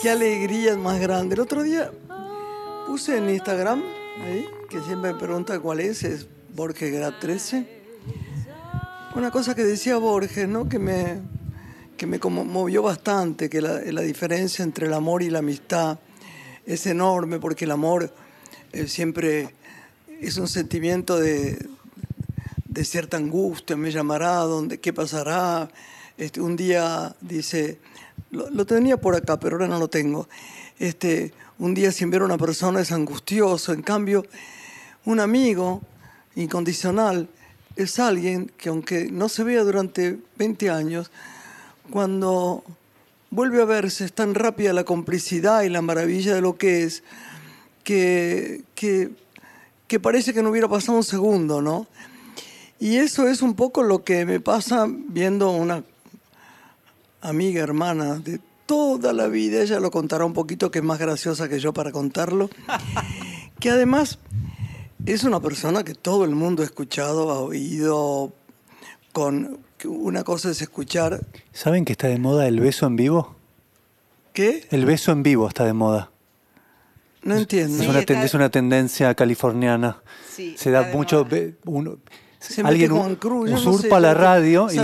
Qué alegría más grande. El otro día puse en Instagram, que siempre me pregunta cuál es, es Borges Grad 13. Una cosa que decía Borges, ¿no? Que me, que me conmovió bastante, que la, la diferencia entre el amor y la amistad es enorme, porque el amor eh, siempre es un sentimiento de, de cierta angustia, me llamará, ¿dónde, ¿qué pasará? Este, un día dice, lo, tenía por acá, pero ahora no lo tengo. Este, un día sin ver a una persona es angustioso, en cambio, un amigo incondicional es alguien que aunque no se vea durante 20 años, cuando vuelve a verse es tan rápida la complicidad y la maravilla de lo que es, que, que, que parece que no hubiera pasado un segundo, ¿no? Y eso es un poco lo que me pasa viendo una amiga, hermana de toda la vida, ella lo contará un poquito, que es más graciosa que yo para contarlo, que además es una persona que todo el mundo ha escuchado, ha oído, con una cosa es escuchar. ¿Saben que está de moda el beso en vivo? ¿Qué? El beso en vivo está de moda. No entiendo. Es, una, es una tendencia californiana. Sí, Se da mucho... Uno, alguien usurpa la radio y,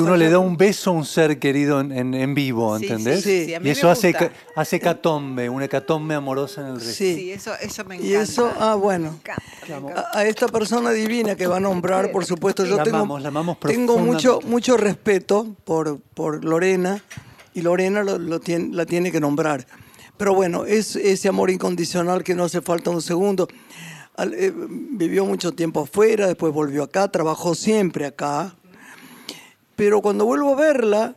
uno le da un beso a un ser querido en, vivo, ¿entendés? y eso hace, hace hecatombe, una hecatombe amorosa en el resto. Sí, eso, me encanta. Y eso, ah, bueno, A, esta persona divina que va a nombrar, por supuesto, yo tengo, tengo mucho, mucho respeto por, por Lorena y Lorena lo, tiene, la tiene que nombrar. Pero bueno, es ese amor incondicional que no hace falta un segundo. Eh, vivió mucho tiempo afuera, después volvió acá, trabajó siempre acá. Pero cuando vuelvo a verla,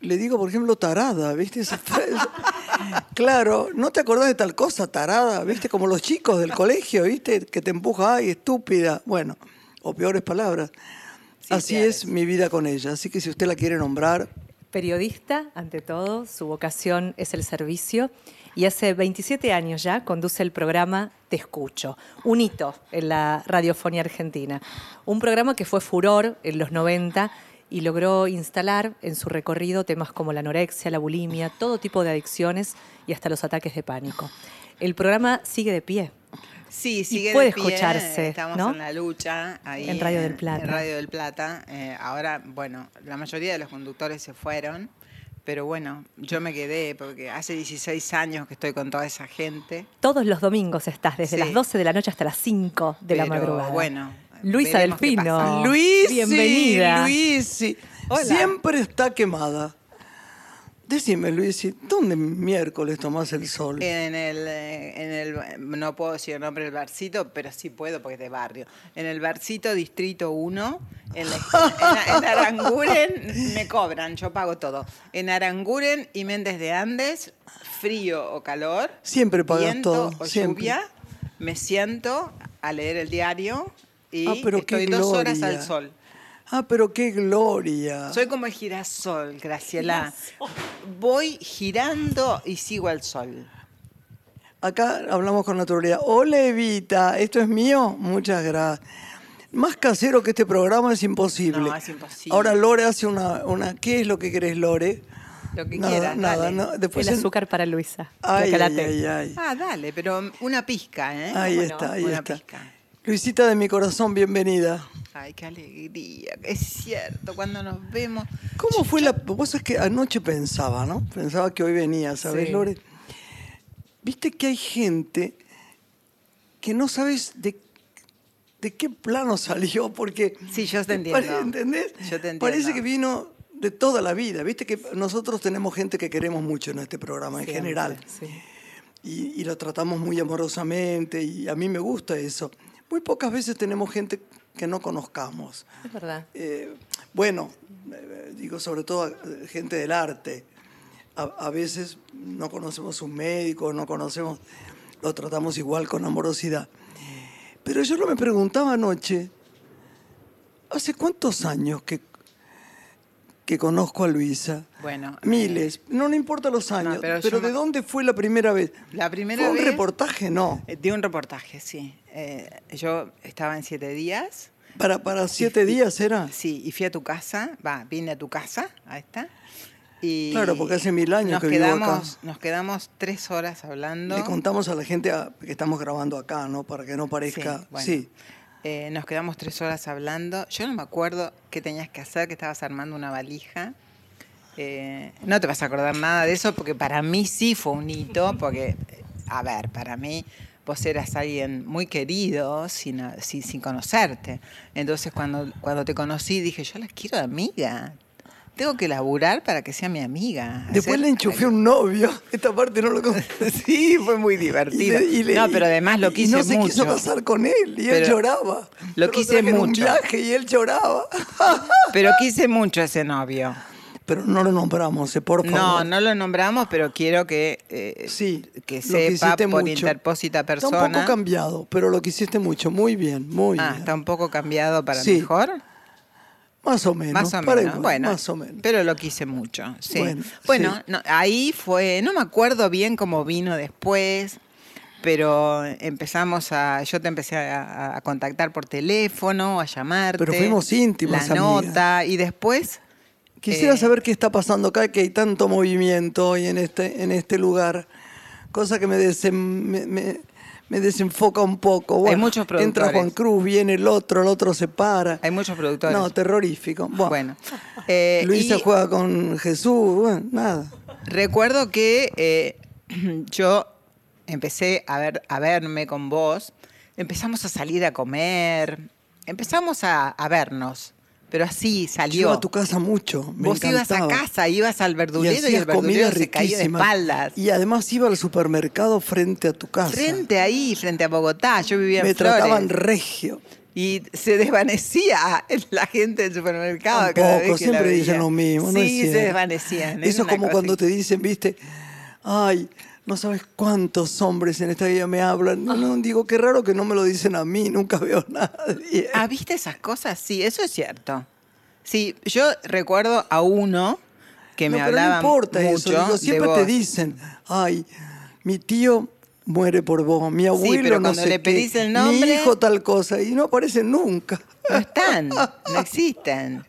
le digo, por ejemplo, tarada, ¿viste? claro, no te acordás de tal cosa, tarada, ¿viste? Como los chicos del colegio, ¿viste? Que te empuja, ay, estúpida. Bueno, o peores palabras. Así es mi vida con ella. Así que si usted la quiere nombrar. Periodista, ante todo, su vocación es el servicio y hace 27 años ya conduce el programa Te Escucho, un hito en la radiofonía argentina. Un programa que fue furor en los 90 y logró instalar en su recorrido temas como la anorexia, la bulimia, todo tipo de adicciones y hasta los ataques de pánico. El programa sigue de pie. Sí, sigue puede de pie. escucharse. Estamos en la lucha ahí en Radio del Plata. En Radio del Plata. Eh, ahora, bueno, la mayoría de los conductores se fueron pero bueno, yo me quedé porque hace 16 años que estoy con toda esa gente. Todos los domingos estás, desde las 12 de la noche hasta las 5 de la madrugada. Bueno. Luisa Delfino. Luis, bienvenida. Luis, siempre está quemada. Decime, Luis, ¿dónde miércoles tomás el sol? En el, eh, en el, no puedo decir el nombre del barcito, pero sí puedo porque es de barrio. En el barcito Distrito 1, en, en, Aranguren, me cobran, yo pago todo. En Aranguren y Méndez de Andes, frío o calor. Siempre pagas todo. O siempre. lluvia, me siento a leer el diario y ah, estoy dos horas al sol. Ah, pero qué gloria. Soy como el girasol, Graciela. Voy girando y sigo al sol. Acá hablamos con naturalidad. Hola Evita, ¿esto es mío? Muchas gracias. Más casero que este programa es imposible. No, es imposible. Ahora Lore hace una, una ¿qué es lo que querés, Lore? Lo que nada, Nada, no. Después el azúcar para Luisa. Ay, ay, ay, Ah, dale, pero una pizca, ¿eh? Ahí está, ahí está. Luisita de mi corazón, bienvenida. Ay, qué alegría. Es cierto, cuando nos vemos. ¿Cómo fue la.? Vos es que anoche pensaba, ¿no? Pensaba que hoy venía, ¿sabes, Lore? Viste que hay gente que no sabes de, de qué plano salió, porque. Sí, yo te entiendo. ¿Entendés? Yo te entiendo. Parece que vino de toda la vida. Viste que nosotros tenemos gente que queremos mucho en este programa en general. Sí. y, lo tratamos muy amorosamente y a mí me gusta eso. Muy pocas veces tenemos gente que no conozcamos. Es verdad. Eh, bueno, eh, digo sobre todo gente del arte. A, veces no conocemos un médico, no conocemos, lo tratamos igual con amorosidad. Pero yo no me preguntaba anoche, ¿hace cuántos años que que conozco a Luisa. Bueno. Miles. no, no importa los años. pero, ¿de dónde fue la primera vez? La primera ¿Fue un reportaje? No. Eh, de un reportaje, sí. Eh, yo estaba en siete días. ¿Para, para siete días era? Sí, y fui a tu casa. Va, vine a tu casa, ahí está. Y claro, porque hace mil años que quedamos, vivo acá. Nos quedamos tres horas hablando. Le contamos a la gente que estamos grabando acá, ¿no? Para que no parezca... sí. Eh, nos quedamos tres horas hablando. Yo no me acuerdo qué tenías que hacer, que estabas armando una valija. Eh, no te vas a acordar nada de eso porque para mí sí fue un hito, porque, a ver, para mí vos eras alguien muy querido sin, sin, conocerte. Entonces cuando, cuando te conocí dije, yo la quiero de amiga, tengo que laburar para que sea mi amiga. Después le enchufé un novio. Esta parte no lo Sí, fue muy divertido. no, pero además lo quise mucho. no se quiso casar con él y él lloraba. Lo quise mucho. un viaje y él lloraba. pero quise mucho ese novio. Pero no lo nombramos, eh, por favor. No, no lo nombramos, pero quiero que, eh, sí, que sepa por interpósita persona. Está un poco cambiado, pero lo quisiste mucho. Muy bien, muy ah, bien. está un poco cambiado para mejor. Más o menos. Más o menos. bueno, más o menos. Pero lo quise mucho. Sí. Bueno, ahí fue, no me acuerdo bien cómo vino después, pero empezamos a, yo te empecé a, contactar por teléfono, a llamarte. Pero fuimos íntimos. La nota y después. Quisiera eh, saber qué está pasando acá, que hay tanto movimiento hoy en este, en este lugar. Cosa que me, me me desenfoca un poco. Hay muchos productores. Entra Juan Cruz, viene el otro, el otro se para. Hay muchos productores. No, terrorífico. Bueno. Eh, Luisa juega con Jesús, bueno, nada. Recuerdo que eh, yo empecé a, ver, a verme con vos, empezamos a salir a comer, empezamos a, a vernos. Pero así salió. Yo iba a tu casa mucho. Me Vos ibas a casa, ibas al verdulero y, el verdulero se caía de espaldas. Y además iba al supermercado frente a tu casa. Frente ahí, frente a Bogotá. Yo vivía en Me trataban regio. Y se desvanecía la gente del supermercado. Tampoco, siempre dicen lo mismo. Sí, se desvanecían. Eso es como cuando te dicen, viste, ay, no sabes cuántos hombres en esta vida me hablan. No, no, digo, qué raro que no me lo dicen a mí, nunca veo a nadie. ¿Ah, viste esas cosas? Sí, eso es cierto. Sí, yo recuerdo a uno que me hablaba no importa eso, siempre te dicen, ay, mi tío muere por vos, mi abuelo pero cuando le pedís el nombre, mi hijo tal cosa, y no aparecen nunca. No están, no existen.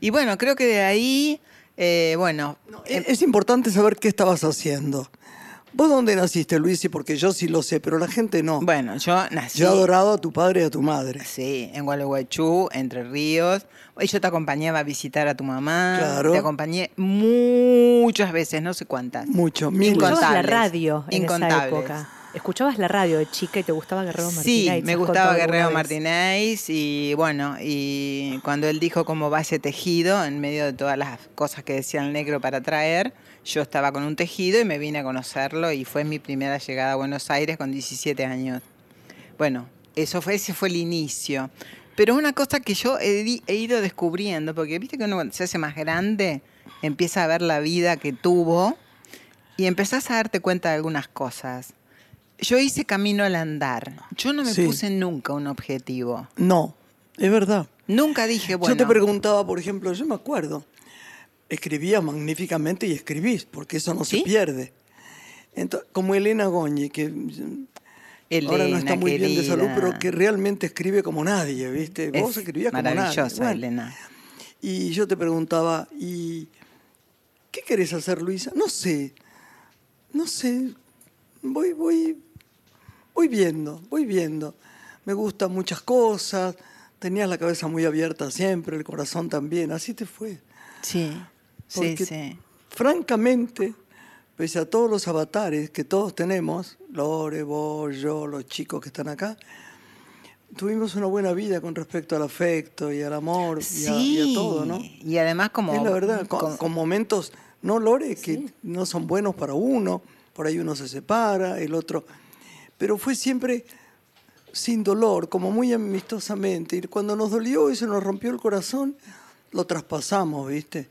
Y bueno, creo que de ahí, eh, bueno... es importante saber qué estabas haciendo. ¿Vos dónde naciste, Luis? Porque yo sí lo sé, pero la gente no. Bueno, yo nací. Yo he adorado a tu padre y a tu madre. Sí, en Gualeguaychú, Entre Ríos. Y yo te acompañaba a visitar a tu mamá. Claro. Te acompañé muchas veces, no sé cuántas. Mucho, mil Escuchabas la radio en esa época. Escuchabas la radio de chica y te gustaba Guerrero Martínez. Sí, me gustaba Guerrero Martínez y bueno, y cuando él dijo cómo va ese tejido, en medio de todas las cosas que decía el negro para traer, yo estaba con un tejido y me vine a conocerlo y fue mi primera llegada a Buenos Aires con 17 años. Bueno, eso fue, ese fue el inicio. Pero una cosa que yo he, ido descubriendo, porque viste que uno cuando se hace más grande empieza a ver la vida que tuvo y empezás a darte cuenta de algunas cosas. Yo hice camino al andar. Yo no me puse nunca un objetivo. No, es verdad. Nunca dije, bueno. Yo te preguntaba, por ejemplo, yo me acuerdo, escribía magníficamente y escribís, porque eso no se pierde. como Elena Goñi, que ahora no está muy bien de salud, pero que realmente escribe como nadie, ¿viste? Vos escribías como nadie. Elena. Y yo te preguntaba, ¿y qué querés hacer, Luisa? No sé, no sé, voy, voy, voy viendo, voy viendo. Me gustan muchas cosas, tenías la cabeza muy abierta siempre, el corazón también, así te fue. Sí sí, sí. francamente, pese a todos los avatares que todos tenemos, Lore, vos, yo, los chicos que están acá, tuvimos una buena vida con respecto al afecto y al amor y, a, todo, ¿no? Y además como... Es la verdad, con, momentos, no Lore, que no son buenos para uno, por ahí uno se separa, el otro. Pero fue siempre sin dolor, como muy amistosamente. Y cuando nos dolió y se nos rompió el corazón, lo traspasamos, ¿viste?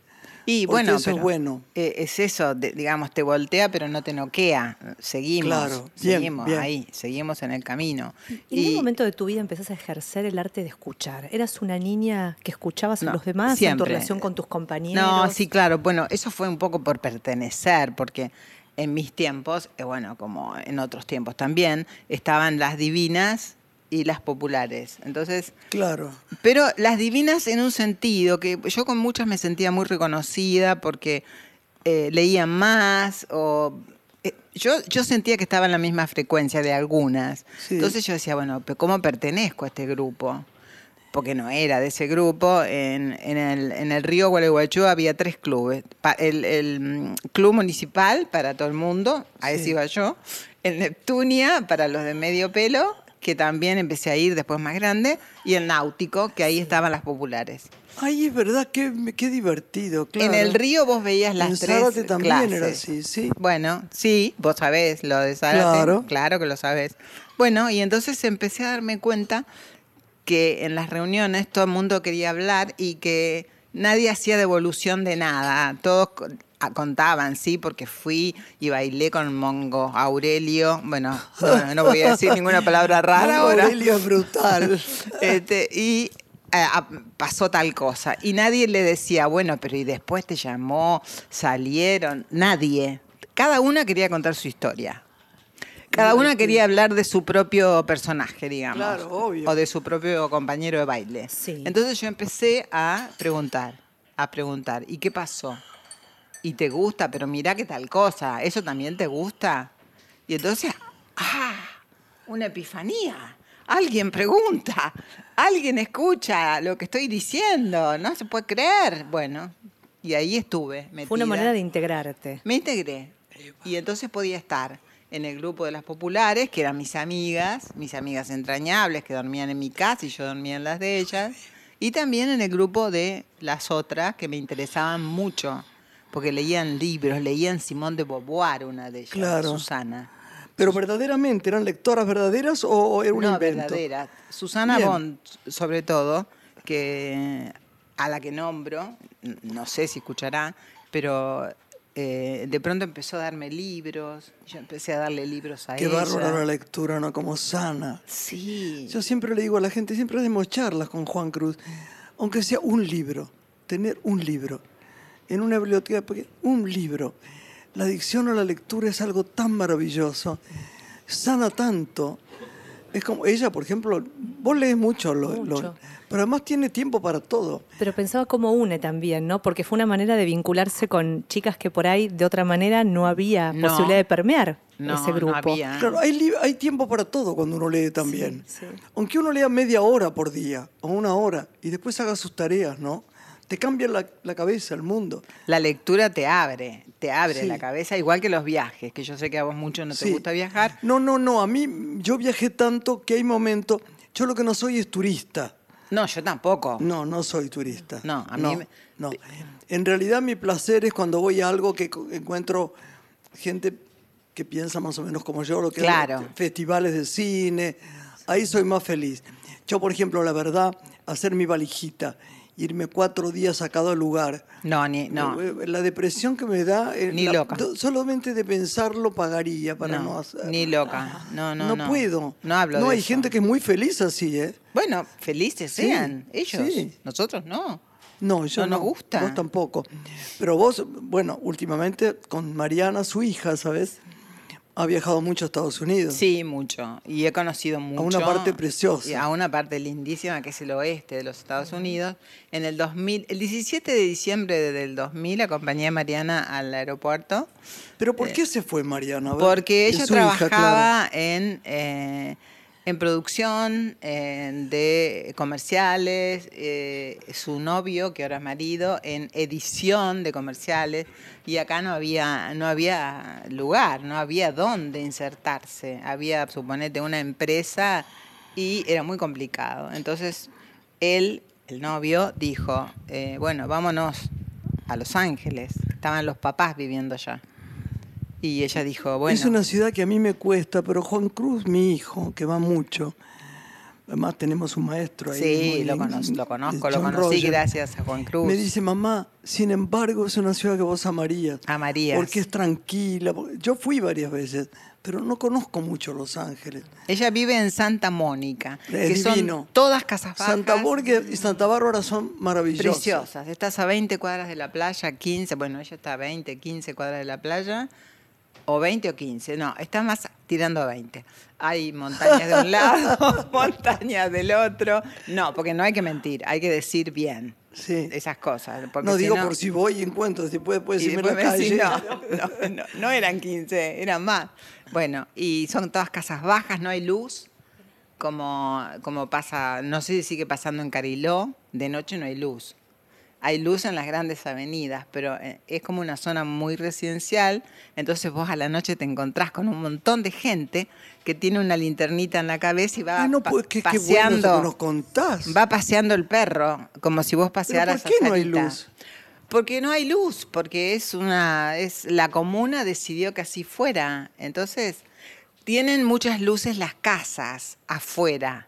Y bueno, eso es bueno. Eh, es eso, digamos, te voltea pero no te noquea. Seguimos, seguimos ahí, seguimos en el camino. ¿Y en qué momento de tu vida empezás a ejercer el arte de escuchar? ¿Eras una niña que escuchabas a los demás en tu relación con tus compañeros? No, sí, claro. Bueno, eso fue un poco por pertenecer, porque en mis tiempos, eh, bueno, como en otros tiempos también, estaban las divinas y las populares. Entonces, claro. Pero las divinas en un sentido que yo con muchas me sentía muy reconocida porque eh, leían más o eh, yo, yo sentía que estaba en la misma frecuencia de algunas. Entonces yo decía, bueno, pero ¿cómo pertenezco a este grupo? Porque no era de ese grupo. En, en, el, en el río Gualeguaychú había tres clubes. el, el, mm, club municipal para todo el mundo, ahí sí. iba yo. El Neptunia para los de medio pelo que también empecé a ir después más grande, y el náutico, que ahí estaban las populares. Ay, es verdad, qué, qué divertido, claro. En el río vos veías las en tres Zárate también era así, sí. Bueno, sí, vos sabés lo de Zárate. Claro. Claro que lo sabés. Bueno, y entonces empecé a darme cuenta que en las reuniones todo el mundo quería hablar y que nadie hacía devolución de nada. Todos contaban, sí, porque fui y bailé con Mongo Aurelio. Bueno, no, voy a decir ninguna palabra rara ahora. Aurelio es brutal. Este, y eh, pasó tal cosa. Y nadie le decía, bueno, pero y después te llamó, salieron. Nadie. Cada una quería contar su historia. Cada una quería hablar de su propio personaje, digamos. Claro, obvio. O de su propio compañero de baile. Sí. Entonces yo empecé a preguntar, a preguntar. ¿Y qué pasó? y te gusta, pero mira qué tal cosa, ¿eso también te gusta? Y entonces, ¡ah! Una epifanía. Alguien pregunta, alguien escucha lo que estoy diciendo, no se puede creer. Bueno, y ahí estuve. Fue una manera de integrarte. Me integré. Y entonces podía estar en el grupo de las populares, que eran mis amigas, mis amigas entrañables, que dormían en mi casa y yo dormía en las de ellas. Y también en el grupo de las otras, que me interesaban mucho porque leían libros, leían Simón de Beauvoir, una de ellas, Susana. ¿Pero verdaderamente eran lectoras verdaderas o, era un no, invento? verdaderas. Susana Bond, sobre todo, que a la que nombro, no sé si escuchará, pero eh, de pronto empezó a darme libros, yo empecé a darle libros a Qué ella. Qué bárbaro la lectura, ¿no? Como sana. Sí. Yo siempre le digo a la gente, siempre hacemos charlas con Juan Cruz, aunque sea un libro, tener un libro en una biblioteca, porque un libro, la adicción a la lectura es algo tan maravilloso, sana tanto. Es como ella, por ejemplo, vos lees mucho, lo, pero además tiene tiempo para todo. Pero pensaba como une también, ¿no? Porque fue una manera de vincularse con chicas que por ahí de otra manera no había posibilidad de permear ese grupo. No había. Claro, hay, hay, tiempo para todo cuando uno lee también. Aunque uno lea media hora por día o una hora y después haga sus tareas, ¿no? Te cambia la, cabeza, el mundo. La lectura te abre, te abre la cabeza, igual que los viajes, que yo sé que a vos mucho no te gusta viajar. No, no, no, a mí yo viajé tanto que hay momentos, yo lo que no soy es turista. No, yo tampoco. No, no soy turista. No, a mí no, En realidad mi placer es cuando voy a algo que encuentro gente que piensa más o menos como yo, lo que claro. festivales de cine, ahí soy más feliz. Yo, por ejemplo, la verdad, hacer mi valijita irme cuatro días a cada lugar. No, ni, no. Eh, eh, la depresión que me da. Eh, ni loca. Solamente de pensarlo pagaría para no, hacer. Ni loca. No, no, no. puedo. No hablo No, hay gente que es muy feliz así, ¿eh? Bueno, felices sean ellos. Nosotros no. No, yo no, nos gusta. Vos tampoco. Pero vos, bueno, últimamente con Mariana, su hija, ¿sabes? Ha viajado mucho a Estados Unidos. Sí, mucho. Y he conocido mucho. A una parte preciosa. A una parte lindísima que es el oeste de los Estados Unidos. En el 2000, el 17 de diciembre del 2000 acompañé a Mariana al aeropuerto. ¿Pero por qué se fue Mariana? Porque ella trabajaba en... Eh, en producción de comerciales, eh, su novio, que ahora es marido, en edición de comerciales, y acá no había, no había lugar, no había dónde insertarse. Había, suponete, una empresa y era muy complicado. Entonces, él, el novio, dijo, eh, bueno, vámonos a Los Ángeles. Estaban los papás viviendo allá. Y ella dijo, bueno. Es una ciudad que a mí me cuesta, pero Juan Cruz, mi hijo, que va mucho, Además tenemos un maestro ahí. Sí, lo, conozco, lo conozco, lo conocí gracias a Juan Cruz. Me dice, mamá, sin embargo es una ciudad que vos amarías. Amarías. Porque es tranquila. Yo fui varias veces, pero no conozco mucho Los Ángeles. Ella vive en Santa Mónica, que son todas casas bajas. Santa Mónica y Santa Bárbara son maravillosas. Preciosas. Estás a 20 cuadras de la playa, 15, bueno, ella está a 20, 15 cuadras de la playa o 20 o 15, no, está más tirando a 20. Hay montañas de un lado, montañas del otro. No, porque no hay que mentir, hay que decir bien. Sí. Esas cosas. no digo por si voy y encuentro, si puede, puede decirme la calle. no, no, no, eran 15, eran más. Bueno, y son todas casas bajas, no hay luz, como, como pasa, no sé si sigue pasando en Cariló, de noche no hay luz hay luz en las grandes avenidas, pero eh, es como una zona muy residencial, entonces vos a la noche te encontrás con un montón de gente que tiene una linternita en la cabeza y va paseando. nos contás. Va paseando el perro, como si vos pasearas ¿Por qué no hay luz? Porque no hay luz, porque es una, es la comuna decidió que así fuera. Entonces, tienen muchas luces las casas afuera.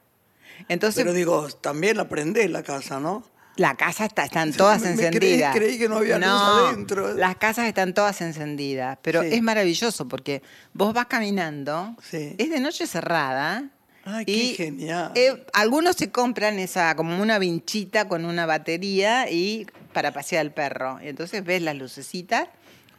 Entonces, Pero digo, también la prendés la casa, ¿no? La casa está, están todas encendidas. Creí, que no había luz adentro. Las casas están todas encendidas, pero es maravilloso porque vos vas caminando, es de noche cerrada. Ay, qué genial. Eh, algunos se compran esa como una vinchita con una batería y para pasear al perro. Entonces ves las lucecitas,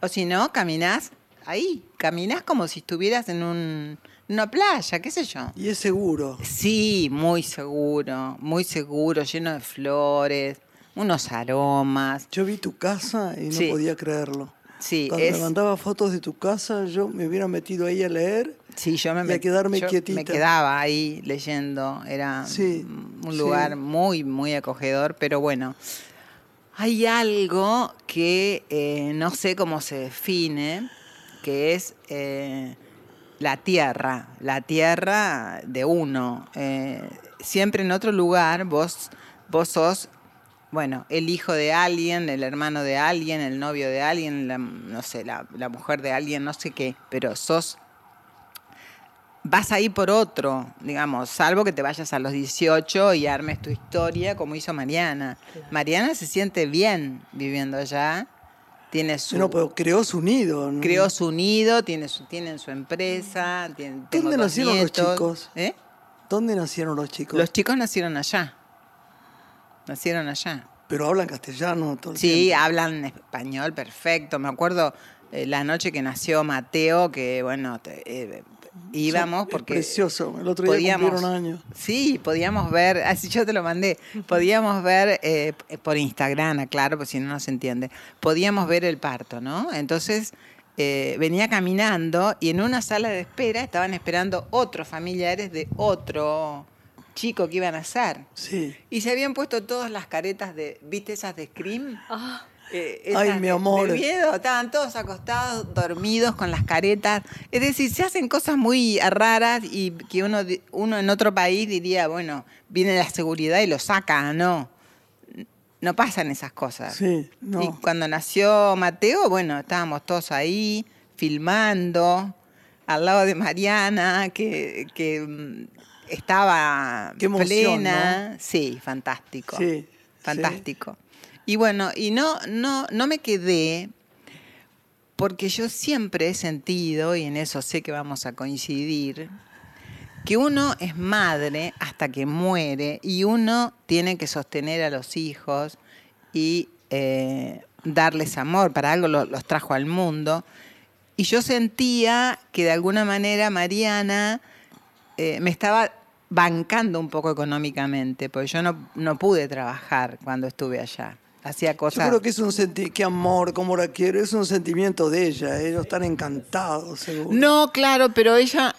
o si no, caminás ahí, caminás como si estuvieras en un una playa, qué sé yo. ¿Y es seguro? Sí, muy seguro, muy seguro, lleno de flores, unos aromas. Yo vi tu casa y no podía creerlo. Sí, Cuando me mandaba fotos de tu casa, yo me hubiera metido ahí a leer sí, yo me y a quedarme quietita. Me quedaba ahí leyendo, era un lugar muy, muy acogedor, pero bueno, hay algo que eh, no sé cómo se define, que es... Eh, la tierra, la tierra de uno. Eh, siempre en otro lugar vos, vos sos, bueno, el hijo de alguien, el hermano de alguien, el novio de alguien, no sé, la, mujer de alguien, no sé qué, pero sos vas ahí por otro, digamos, salvo que te vayas a los 18 y armes tu historia como hizo Mariana. Mariana se siente bien viviendo allá tiene su, no, pero creó su nido. Creó su nido, tiene su, tienen su empresa. ¿Dónde nacieron los chicos? ¿Eh? ¿Dónde nacieron los chicos? Los chicos nacieron allá. Nacieron allá. Pero hablan castellano todo el Sí, hablan español perfecto. Me acuerdo eh, la noche que nació Mateo, que bueno, eh, íbamos porque precioso. El otro día podíamos, años sí podíamos ver así yo te lo mandé podíamos ver eh, por Instagram claro pues si no no se entiende podíamos ver el parto no entonces eh, venía caminando y en una sala de espera estaban esperando otros familiares de otro chico que iban a nacer sí. Y se habían puesto todas las caretas de viste esas de Scream ah. Eh, Ay, mi amor. miedo, estaban todos acostados, dormidos, con las caretas. Es decir, se hacen cosas muy raras y que uno, uno en otro país diría, bueno, viene la seguridad y lo saca, no. No pasan esas cosas. Sí, Y cuando nació Mateo, bueno, estábamos todos ahí, filmando, al lado de Mariana, que, que mm, estaba plena. Sí, fantástico. Sí. Fantástico. Y bueno, y no, no, no me quedé porque yo siempre he sentido, y en eso sé que vamos a coincidir, que uno es madre hasta que muere y uno tiene que sostener a los hijos y eh, darles amor, para algo los, trajo al mundo. Y yo sentía que de alguna manera Mariana eh, me estaba bancando un poco económicamente, porque yo no, no pude trabajar cuando estuve allá hacía cosas. Yo creo que es un sentimiento, qué amor, cómo la quiero, es un sentimiento de ella, ellos están encantados, seguro. No, claro, pero ella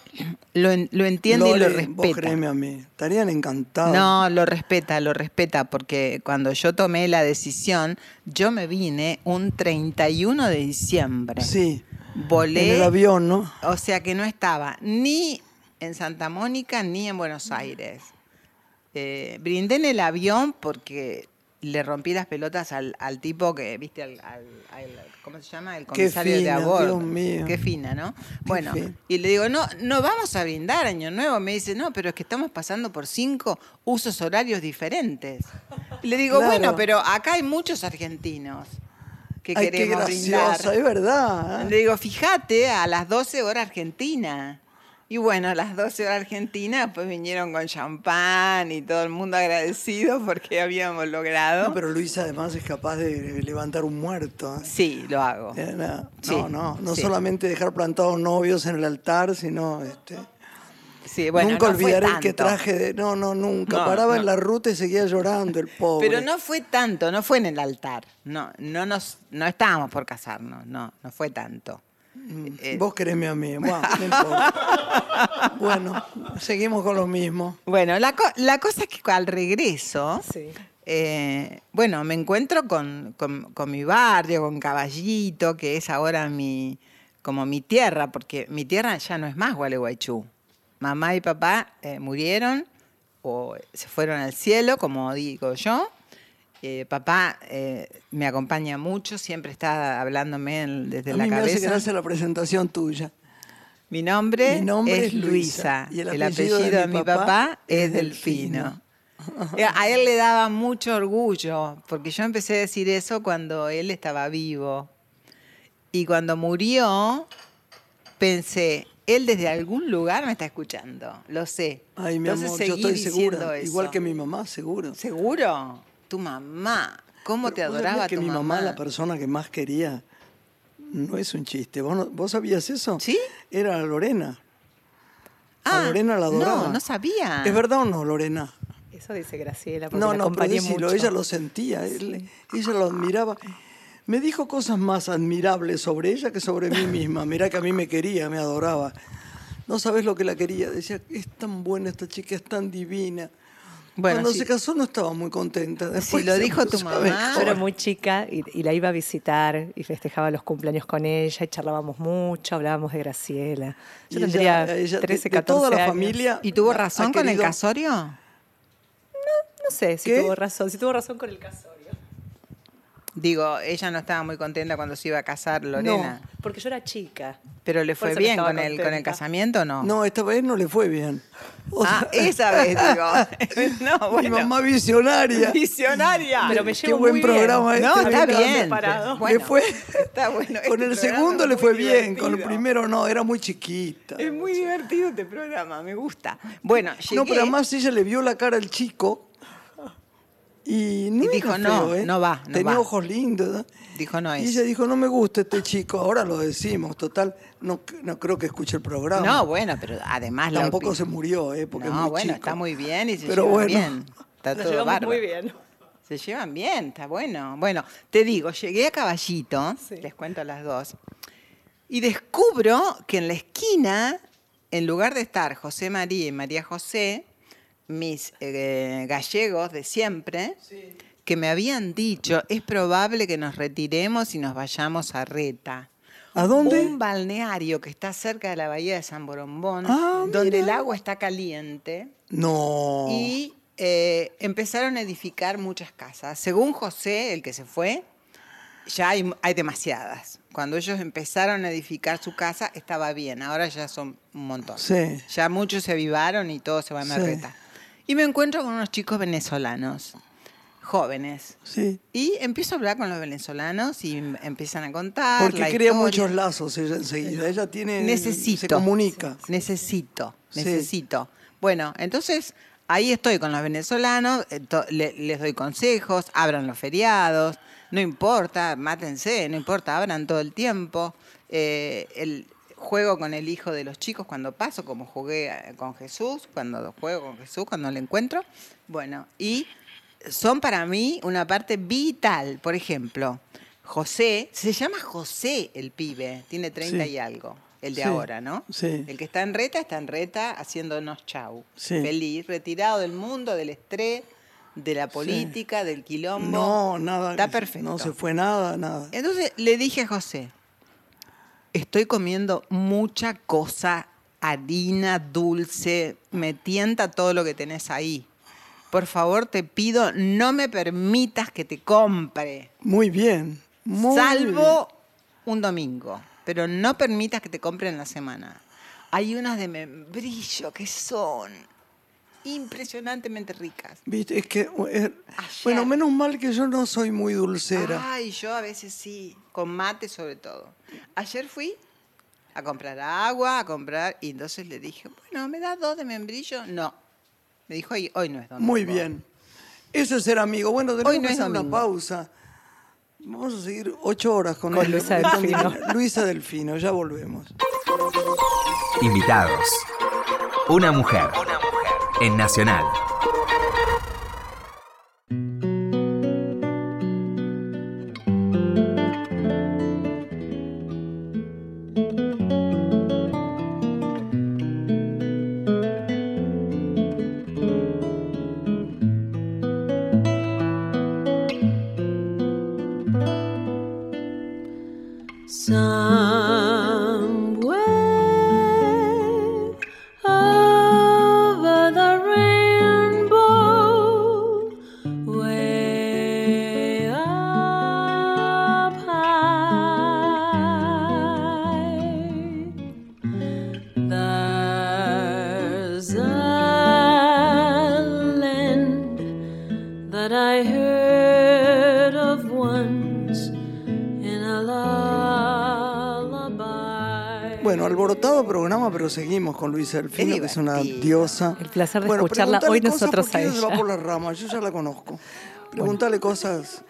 lo, entiende y lo respeta. Vos créeme a mí, estarían encantados. No, lo respeta, lo respeta, porque cuando yo tomé la decisión, yo me vine un 31 de diciembre. Sí. Volé. En el avión, ¿no? O sea que no estaba ni en Santa Mónica ni en Buenos Aires. Eh, brindé en el avión porque le rompí las pelotas al, tipo que, viste, al, ¿cómo se llama? El comisario de aborto. Qué fina, ¿no? bueno, y le digo, no, no vamos a brindar Año Nuevo. Me dice, no, pero es que estamos pasando por cinco usos horarios diferentes. Y le digo, bueno, pero acá hay muchos argentinos que Ay, queremos qué brindar. es verdad. ¿eh? Le digo, fíjate, a las 12 horas Argentina. Y bueno, a las 12 horas Argentina, pues vinieron con champán y todo el mundo agradecido porque habíamos logrado. No, pero Luisa además es capaz de levantar un muerto. ¿eh? Sí, lo hago. Eh, no, no, no, solamente dejar plantados novios en el altar, sino este. Sí, bueno, nunca olvidaré el que traje de. No, no, nunca. Paraba en la ruta y seguía llorando el pobre. Pero no fue tanto, no fue en el altar. No, no nos, no estábamos por casarnos, no, no fue tanto. Mm, eh, vos quereme a mí. Bueno, seguimos con lo mismo. Bueno, la, cosa es que al regreso, eh, bueno, me encuentro con, mi barrio, con Caballito, que es ahora mi, como mi tierra, porque mi tierra ya no es más Gualeguaychú. Mamá y papá eh, murieron o se fueron al cielo, como digo yo, eh, papá eh, me acompaña mucho, siempre está hablándome desde la cabeza. Me hace la presentación tuya. Mi nombre, es Luisa, y el apellido, de, mi papá, es Delfino. Eh, a él le daba mucho orgullo, porque yo empecé a decir eso cuando él estaba vivo. Y cuando murió, pensé, él desde algún lugar me está escuchando, lo sé. Ay, mi amor, yo estoy segura, igual que mi mamá, seguro. ¿Seguro? Tu mamá. ¿Cómo te adoraba que mi mamá? la persona que más quería, no es un chiste. ¿Vos, sabías eso? ¿Sí? Era Lorena. Ah, Lorena la adoraba. No, no sabía. ¿Es verdad o no, Lorena? Eso dice Graciela. No, no, pero ella lo sentía, ella lo admiraba. Me dijo cosas más admirables sobre ella que sobre mí misma. Mirá que a mí me quería, me adoraba. No sabes lo que la quería. Decía, es tan buena esta chica, es tan divina. Bueno, Cuando se casó no estaba muy contenta. Después lo dijo tu mamá. Yo era muy chica y, la iba a visitar y festejaba los cumpleaños con ella y charlábamos mucho, hablábamos de Graciela. Yo tendría 13, 14 de toda la familia. ¿Y tuvo razón con el casorio? No, no sé si tuvo razón. Si tuvo razón con el casorio. Digo, ella no estaba muy contenta cuando se iba a casar Lorena. No, porque yo era chica. ¿Pero le fue bien con el, con el casamiento o no? No, esta vez no le fue bien. ah, esa vez, digo. no, bueno. Mi mamá visionaria. Visionaria. Pero me llevo Qué buen programa este. No, está bien. le fue, está bueno. Con el segundo le fue bien, con el primero no, era muy chiquita. Es muy divertido este programa, me gusta. Bueno, llegué... No, pero además ella le vio la cara al chico y, dijo, no, ¿eh? no va. Tenía ojos lindos. Dijo, no es. Y ella dijo, no me gusta este chico. Ahora lo decimos, total. No, no creo que escuche el programa. No, bueno, pero además... Tampoco se murió, ¿eh? Porque no, bueno, está muy bien y se pero llevan bien. Está todo muy bien. Se llevan bien, está bueno. Bueno, te digo, llegué a Caballito, les cuento a las dos, y descubro que en la esquina, en lugar de estar José María y María José, mis eh, gallegos de siempre, que me habían dicho, es probable que nos retiremos y nos vayamos a Reta. ¿A dónde? Un balneario que está cerca de la bahía de San Borombón, ah, donde el agua está caliente. No. Y eh, empezaron a edificar muchas casas. Según José, el que se fue, ya hay, hay, demasiadas. Cuando ellos empezaron a edificar su casa, estaba bien. Ahora ya son un montón. Sí. Ya muchos se avivaron y todos se van a Reta. Y me encuentro con unos chicos venezolanos, jóvenes. Sí. Y empiezo a hablar con los venezolanos y empiezan a contar. Porque crea muchos lazos ella enseguida. Ella tiene. Necesito. Se comunica. Necesito, necesito. Bueno, entonces ahí estoy con los venezolanos, eh, les doy consejos, abran los feriados, no importa, mátense, no importa, abran todo el tiempo. Eh, el, juego con el hijo de los chicos cuando paso, como jugué eh, con Jesús, cuando juego con Jesús, cuando lo encuentro. Bueno, y son para mí una parte vital. Por ejemplo, José, se llama José el pibe, tiene 30 y algo, el de ahora, ¿no? Sí. El que está en reta, está en reta haciéndonos chau. Feliz, retirado del mundo, del estrés, de la política, del quilombo. No, nada. Está perfecto. No se fue nada, nada. Entonces le dije a José, estoy comiendo mucha cosa, harina, dulce, me tienta todo lo que tenés ahí. por favor te pido, no me permitas que te compre. Muy bien. Salvo un domingo, pero no permitas que te compre en la semana. Hay unas de membrillo que son impresionantemente ricas. Viste, es que bueno, menos mal que yo no soy muy dulcera. Ay, yo a veces sí, con mate sobre todo. Ayer fui a comprar agua, a comprar y entonces le dije, bueno, ¿me das dos de membrillo? No. Me dijo, hoy, hoy no es domingo. Muy bien. Eso es ser amigo. Bueno, tenemos que hacer una pausa. Vamos a seguir ocho horas con, Luisa Delfino. Luisa Delfino, ya volvemos. Invitados. Una mujer. En Nacional. Con Luisa Delfino, que es una diosa. El placer de escucharla hoy nosotros a ella. va por las ramas, yo ya la conozco. Pregúntale cosas.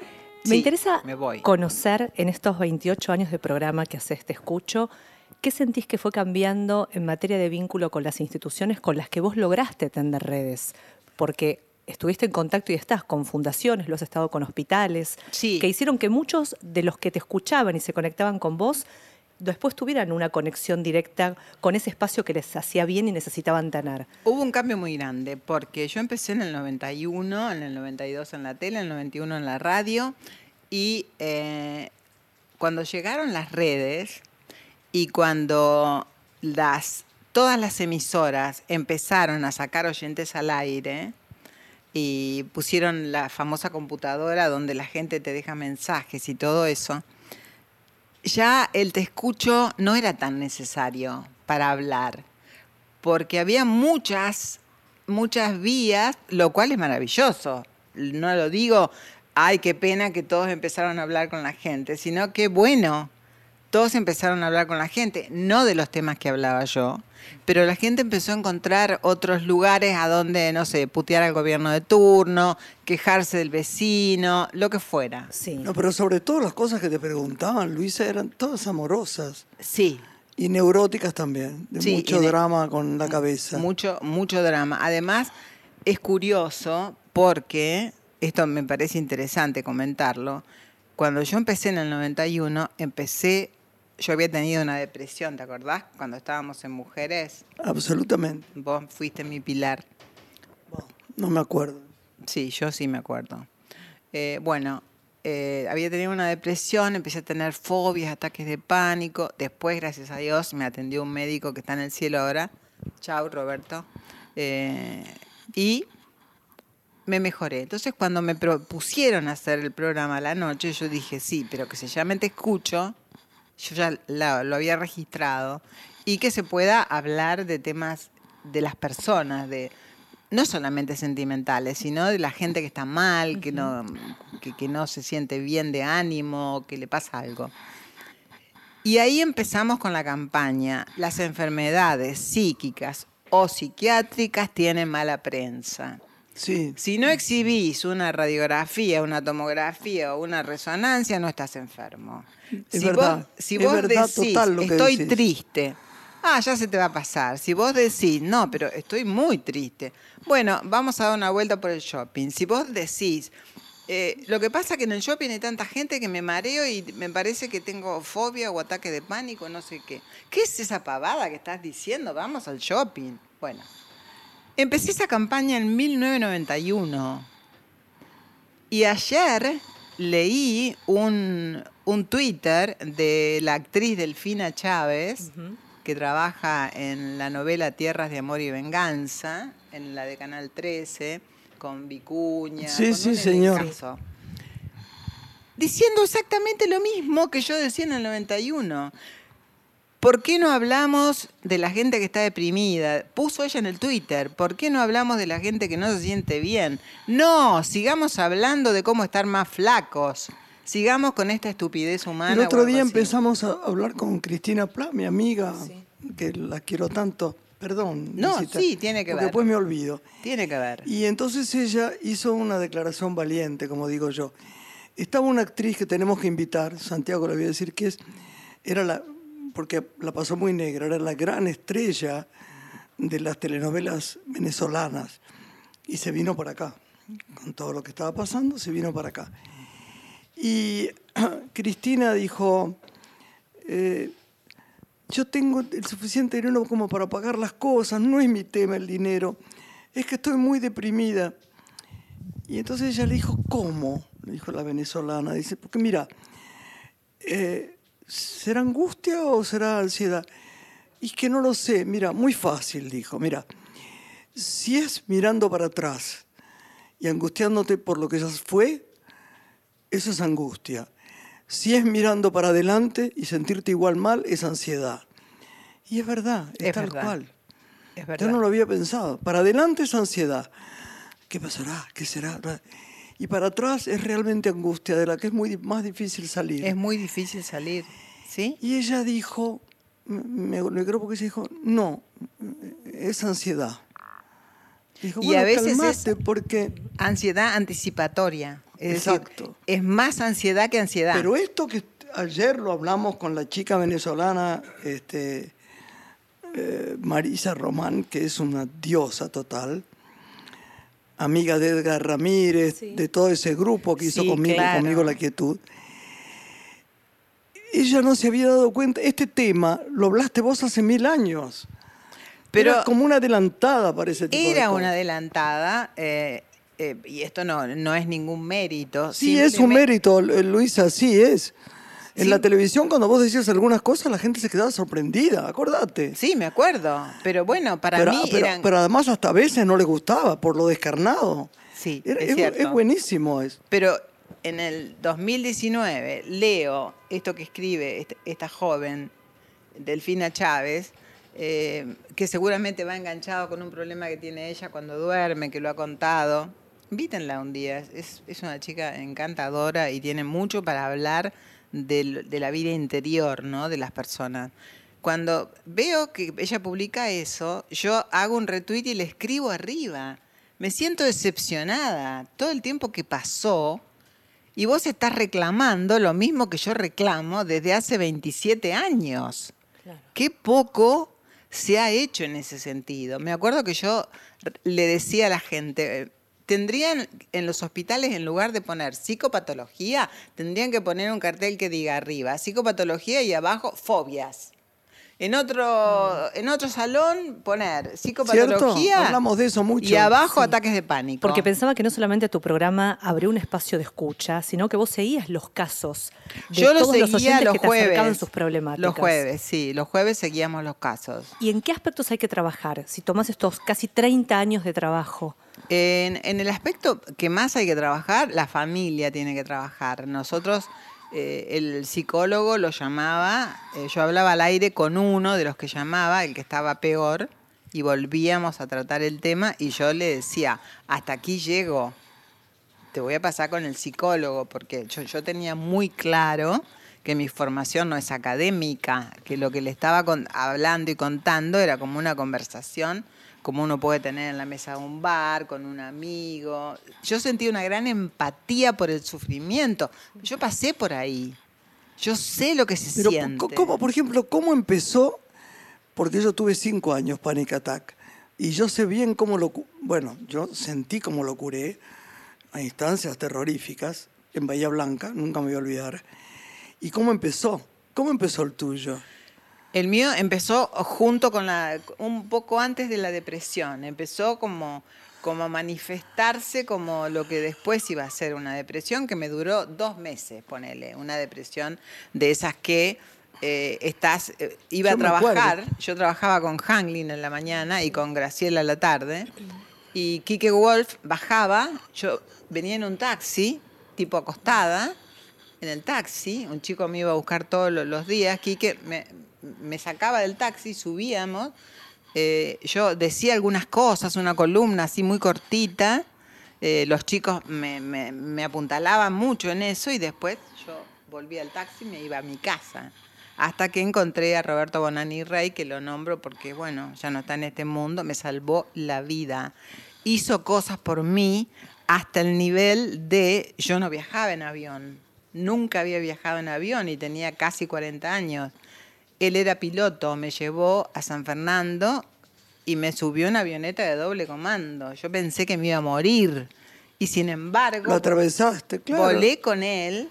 Me interesa conocer en estos 28 años de programa que haces Te Escucho, ¿qué sentís que fue cambiando en materia de vínculo con las instituciones con las que vos lograste tender redes? Porque estuviste en contacto y estás con fundaciones, lo has estado con hospitales, que hicieron que muchos de los que te escuchaban y se conectaban con vos después tuvieran una conexión directa con ese espacio que les hacía bien y necesitaban tener. Hubo un cambio muy grande, porque yo empecé en el 91, en el 92 en la tele, en el 91 en la radio, y eh, cuando llegaron las redes y cuando las, todas las emisoras empezaron a sacar oyentes al aire, y pusieron la famosa computadora donde la gente te deja mensajes y todo eso, ya el te escucho no era tan necesario para hablar, porque había muchas, muchas vías, lo cual es maravilloso. No lo digo, ay, qué pena que todos empezaron a hablar con la gente, sino que bueno, todos empezaron a hablar con la gente, no de los temas que hablaba yo, pero la gente empezó a encontrar otros lugares a donde, no sé, putear al gobierno de turno, quejarse del vecino, lo que fuera. Sí. No, pero sobre todo las cosas que te preguntaban, Luisa, eran todas amorosas. Sí. Y neuróticas también, de mucho drama con la cabeza. Mucho, mucho drama. Además, es curioso porque, esto me parece interesante comentarlo, cuando yo empecé en el 91, empecé yo había tenido una depresión, ¿te acordás? Cuando estábamos en Mujeres. Absolutamente. Vos fuiste mi pilar. No me acuerdo. Sí, yo sí me acuerdo. Eh, bueno, eh, había tenido una depresión, empecé a tener fobias, ataques de pánico. Después, gracias a Dios, me atendió un médico que está en el cielo ahora. Chao, Roberto. Eh, y me mejoré. Entonces, cuando me propusieron hacer el programa a la noche, yo dije, sí, pero que se llame Te Escucho yo ya lo había registrado, y que se pueda hablar de temas de las personas, de no solamente sentimentales, sino de la gente que está mal, que, no, que, no se siente bien de ánimo, que le pasa algo. Y ahí empezamos con la campaña. Las enfermedades psíquicas o psiquiátricas tienen mala prensa. Sí. Si no exhibís una radiografía, una tomografía o una resonancia, no estás enfermo si vos, si vos decís, estoy triste, ah, ya se te va a pasar. Si vos decís, no, pero estoy muy triste, bueno, vamos a dar una vuelta por el shopping. Si vos decís, eh, lo que pasa es que en el shopping hay tanta gente que me mareo y me parece que tengo fobia o ataque de pánico, no sé qué. ¿Qué es esa pavada que estás diciendo? Vamos al shopping. Bueno, empecé esa campaña en 1991. Y ayer leí un, un Twitter de la actriz Delfina Chávez, que trabaja en la novela Tierras de Amor y Venganza, en la de Canal 13, con Vicuña. Sí, sí, señor. Diciendo exactamente lo mismo que yo decía en el 91. ¿Por qué no hablamos de la gente que está deprimida? Puso ella en el Twitter. ¿Por qué no hablamos de la gente que no se siente bien? No, sigamos hablando de cómo estar más flacos. Sigamos con esta estupidez humana. El otro día empezamos a hablar con Cristina Pla, mi amiga, que la quiero tanto. Perdón. No, sí, tiene que ver. Después me olvido. Tiene que ver. Y entonces ella hizo una declaración valiente, como digo yo. Estaba una actriz que tenemos que invitar, Santiago le voy a decir que es, era la, porque la pasó muy negra, era la gran estrella de las telenovelas venezolanas y se vino para acá. Con todo lo que estaba pasando, se vino para acá. Y Cristina dijo, eh, yo tengo el suficiente dinero como para pagar las cosas, no es mi tema el dinero, es que estoy muy deprimida. Y entonces ella le dijo, ¿cómo? Le dijo la venezolana, dice, porque mira, eh, ¿será angustia o será ansiedad? Y que no lo sé, mira, muy fácil, dijo, mira, si es mirando para atrás y angustiándote por lo que ya fue, eso es angustia. Si es mirando para adelante y sentirte igual mal, es ansiedad. Y es verdad, es, tal cual. Es verdad. Yo no lo había pensado. Para adelante es ansiedad. ¿Qué pasará? ¿Qué será? Y para atrás es realmente angustia, de la que es muy más difícil salir. Es muy difícil salir, ¿sí? Y ella dijo, me, creo porque ella dijo, no, es ansiedad. Dijo, y a veces es porque... ansiedad anticipatoria. Exacto. es más ansiedad que ansiedad. Pero esto que ayer lo hablamos con la chica venezolana este, eh, Marisa Román, que es una diosa total, amiga de Edgar Ramírez, de todo ese grupo que hizo conmigo, conmigo La Quietud. Ella no se había dado cuenta, este tema lo hablaste vos hace mil años. Pero era como una adelantada para ese tipo Era una adelantada. Eh, eh, y esto no, no es ningún mérito. Sí, es un mérito, Luisa, sí es. En la televisión, cuando vos decías algunas cosas, la gente se quedaba sorprendida, acordate. Sí, me acuerdo. Pero bueno, para mí. Pero, eran... pero además, hasta a veces no le gustaba por lo descarnado. Sí, es, es, buenísimo eso. Pero en el 2019 leo esto que escribe este, esta joven, Delfina Chávez, eh, que seguramente va enganchado con un problema que tiene ella cuando duerme, que lo ha contado. Invítenla un día, es, es una chica encantadora y tiene mucho para hablar de, de la vida interior ¿no? de las personas. Cuando veo que ella publica eso, yo hago un retweet y le escribo arriba. Me siento decepcionada. Todo el tiempo que pasó, y vos estás reclamando lo mismo que yo reclamo desde hace 27 años. Qué poco se ha hecho en ese sentido. Me acuerdo que yo le decía a la gente, tendrían en los hospitales, en lugar de poner psicopatología, tendrían que poner un cartel que diga arriba psicopatología y abajo fobias. En otro, mm. en otro salón poner psicopatología. Hablamos de eso mucho. Y abajo ataques de pánico. Porque pensaba que no solamente tu programa abrió un espacio de escucha, sino que vos seguías los casos de Yo todos los, seguía los que jueves, sus problemáticas. Los jueves, sí, los jueves seguíamos los casos. ¿Y en qué aspectos hay que trabajar? Si tomás estos casi 30 años de trabajo. En, el aspecto que más hay que trabajar, la familia tiene que trabajar. Nosotros eh, el psicólogo lo llamaba, eh, yo hablaba al aire con uno de los que llamaba, el que estaba peor, y volvíamos a tratar el tema y yo le decía, hasta aquí llego, te voy a pasar con el psicólogo, porque yo tenía muy claro que mi formación no es académica, que lo que le estaba hablando y contando era como una conversación como uno puede tener en la mesa de un bar, con un amigo. Yo sentí una gran empatía por el sufrimiento. Yo pasé por ahí. Yo sé lo que se Pero, siente. ¿cómo, por ejemplo, ¿cómo empezó? Porque yo tuve cinco años Panic Attack. Y yo sé bien cómo lo... Bueno, yo sentí cómo lo curé a instancias terroríficas en Bahía Blanca, nunca me voy a olvidar. ¿Y cómo empezó? ¿Cómo empezó el tuyo? El mío empezó junto con la, un poco antes de la depresión, empezó como, como a manifestarse como lo que después iba a ser una depresión que me duró dos meses, ponele, una depresión de esas que eh, estás, eh, iba a trabajar, yo trabajaba con Hanglin en la mañana y con Graciela en la tarde, Y Kike Wolf bajaba, yo venía en un taxi, tipo acostada, en el taxi, un chico me iba a buscar todos los días, Kike me, me sacaba del taxi, subíamos, eh, yo decía algunas cosas, una columna así muy cortita, eh, los chicos me, apuntalaban mucho en eso y después yo volví al taxi y me iba a mi casa. Hasta que encontré a Roberto Bonani Rey, que lo nombro porque, bueno, ya no está en este mundo, me salvó la vida. Hizo cosas por mí hasta el nivel de yo no viajaba en avión. Nunca había viajado en avión y tenía casi 40 años. Él era piloto, me llevó a San Fernando y me subió en avioneta de doble comando. Yo pensé que me iba a morir. Y sin embargo... Lo atravesaste, claro. Volé con él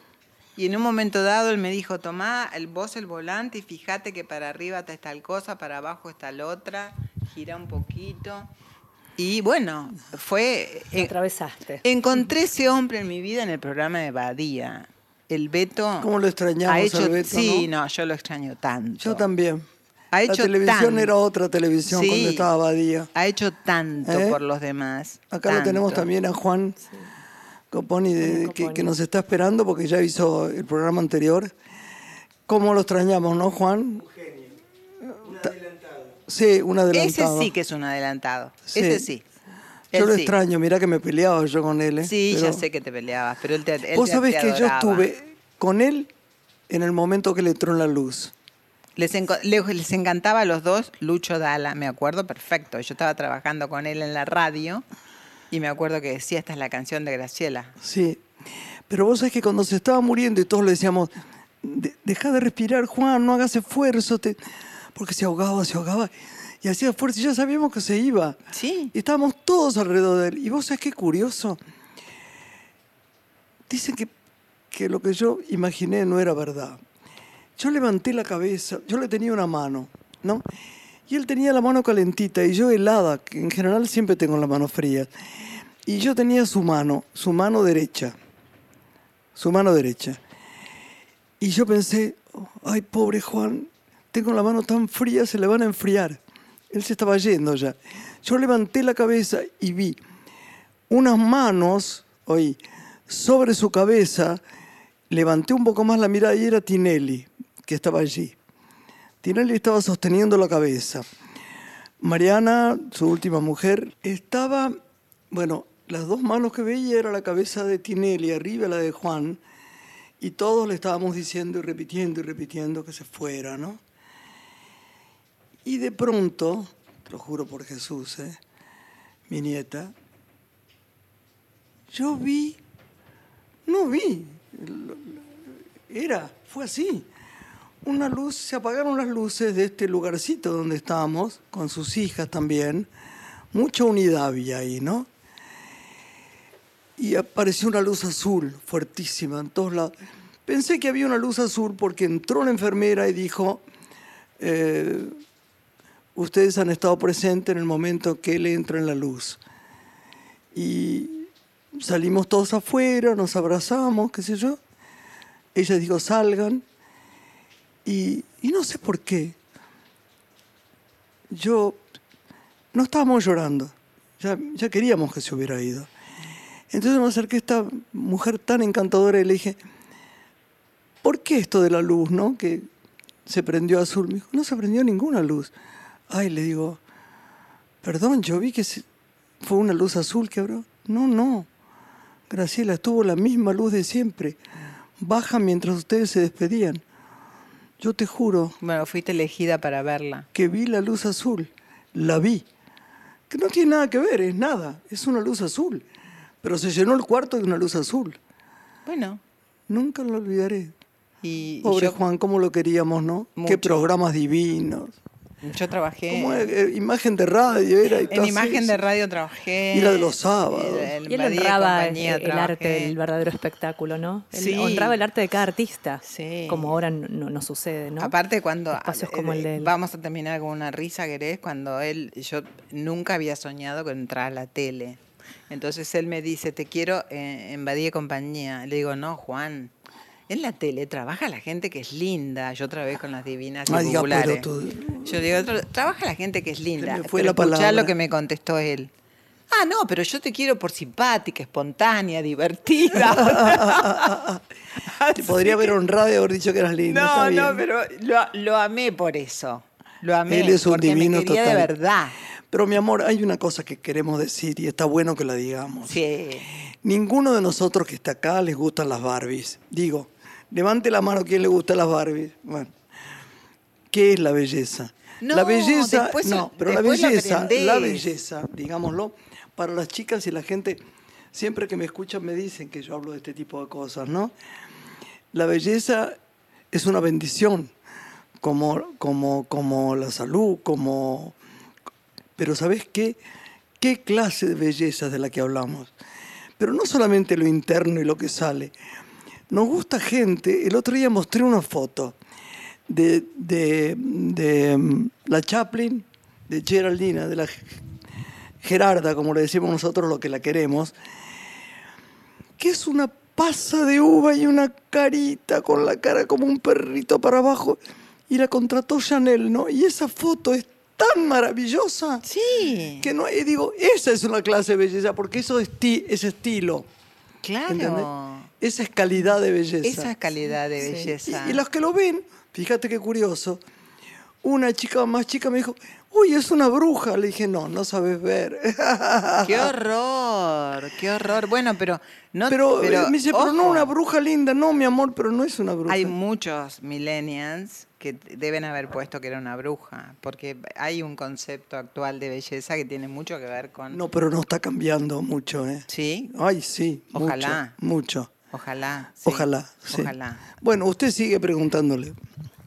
y en un momento dado él me dijo, tomá el, vos el volante y fíjate que para arriba está tal cosa, para abajo está la otra, gira un poquito. Y bueno, fue... Lo atravesaste. Encontré ese hombre en mi vida en el programa de Badía el Beto. ¿Cómo lo extrañamos ha hecho, Beto, Sí, ¿no? yo lo extraño tanto. Yo también. Ha hecho la televisión era otra televisión cuando estaba Badía. Ha hecho tanto ¿Eh? por los demás. Acá lo tenemos también a Juan Coponi, que, nos está esperando porque ya hizo el programa anterior. ¿Cómo lo extrañamos, no, Juan? Un genio. Un adelantado. Sí, un adelantado. Ese sí que es un adelantado. Ese sí. Yo lo extraño, mira que me peleaba yo con él. ¿eh? Sí, ya sé que te peleabas, pero él te él Vos sabés que yo estuve con él en el momento que le entró en la luz. Les, les, encantaba a los dos Lucho Dala, me acuerdo perfecto. Yo estaba trabajando con él en la radio y me acuerdo que decía, esta es la canción de Graciela. Sí, pero vos sabés que cuando se estaba muriendo y todos le decíamos, deja de respirar, Juan, no hagas esfuerzo, te... porque se ahogaba, se ahogaba y hacía fuerza y ya sabíamos que se iba. Sí. Y estábamos todos alrededor de él. Y vos sabés qué curioso. Dicen que, que lo que yo imaginé no era verdad. Yo levanté la cabeza, yo le tenía una mano, ¿no? Y él tenía la mano calentita y yo helada, que en general siempre tengo la mano fría. Y yo tenía su mano, su mano derecha, su mano derecha. Y yo pensé, ay, pobre Juan, tengo la mano tan fría, se le van a enfriar. Él se estaba yendo ya. Yo levanté la cabeza y vi unas manos, oí, sobre su cabeza. Levanté un poco más la mirada y era Tinelli, que estaba allí. Tinelli estaba sosteniendo la cabeza. Mariana, su última mujer, estaba, bueno, las dos manos que veía era la cabeza de Tinelli, arriba la de Juan, y todos le estábamos diciendo y repitiendo y repitiendo que se fuera, ¿no? Y de pronto, lo juro por Jesús, ¿eh? mi nieta, yo vi, no vi, era, fue así. Una luz, se apagaron las luces de este lugarcito donde estábamos, con sus hijas también. Mucha unidad había ahí, ¿no? Y apareció una luz azul, fuertísima, en todos lados. Pensé que había una luz azul porque entró la enfermera y dijo, eh, ustedes han estado presentes en el momento que él entra en la luz. Y salimos todos afuera, nos abrazamos, qué sé yo. Ella dijo, salgan. Y, no sé por qué. Yo, no estábamos llorando, ya, ya queríamos que se hubiera ido. Entonces me acerqué a esta mujer tan encantadora y le dije, ¿por qué esto de la luz, no? Que se prendió azul. Me dijo, no se prendió ninguna luz. Ay, le digo, perdón, yo vi que fue una luz azul que abrió. No, no. Graciela, estuvo la misma luz de siempre. Baja mientras ustedes se despedían. Yo te juro. Bueno, fuiste elegida para verla. Que vi la luz azul. La vi. Que no tiene nada que ver, es nada. Es una luz azul. Pero se llenó el cuarto de una luz azul. Bueno. Nunca lo olvidaré. Y, Pobre Juan, cómo lo queríamos, ¿no? Qué programas divinos. Yo trabajé. Como eh, imagen de radio era. en imagen de radio trabajé. Y la de los sábados. y él honraba el, arte del verdadero espectáculo, ¿no? sí. honraba el arte de cada artista. Sí. Como ahora no, sucede, ¿no? Aparte, cuando. como el de Vamos a terminar con una risa, querés, cuando él. Yo nunca había soñado con entrar a la tele. Entonces él me dice, te quiero eh, en Badía Compañía. Le digo, no, Juan en la tele trabaja la gente que es linda. Yo otra vez con las divinas y populares. Yo digo, trabaja la gente que es linda. fue la palabra. lo que me contestó él. Ah, no, pero yo te quiero por simpática, espontánea, divertida. te podría haber honrado y haber dicho que eras linda. No, no, pero lo, amé por eso. Lo amé. Él es un divino me total. de verdad. Pero mi amor, hay una cosa que queremos decir y está bueno que la digamos. Sí. Ninguno de nosotros que está acá les gustan las Barbies. Digo, levante la mano quien le gusta las Barbies. Bueno, ¿qué es la belleza? No, la belleza, no, pero la belleza, la belleza, digámoslo, para las chicas y la gente, siempre que me escuchan me dicen que yo hablo de este tipo de cosas, ¿no? La belleza es una bendición, como, como, como la salud, como... Pero ¿sabes qué? ¿Qué clase de belleza de la que hablamos? Pero no solamente lo interno y lo que sale. Nos gusta gente, el otro día mostré una foto de, de, de mm, la Chaplin, de Geraldina, de la Gerarda, como le decimos nosotros, lo que la queremos, que es una pasa de uva y una carita con la cara como un perrito para abajo. Y la contrató Chanel, ¿no? Y esa foto es tan maravillosa. Sí. Que no, y digo, esa es una clase de belleza, porque eso es, ese estilo. Claro. Esa es calidad de belleza. Esa es calidad de belleza. y los que lo ven, fíjate qué curioso, una chica más chica me dijo, uy, es una bruja. Le dije, no, no sabes ver. Qué horror, qué horror. Bueno, pero no. Pero, eh, me dice, pero no una bruja linda. No, mi amor, pero no es una bruja. Hay muchos millennials que deben haber puesto que era una bruja, porque hay un concepto actual de belleza que tiene mucho que ver con... No, pero no está cambiando mucho, ¿eh? ¿Sí? Ay, sí. Ojalá. Mucho. Ojalá. Ojalá, sí. Ojalá. Bueno, usted sigue preguntándole.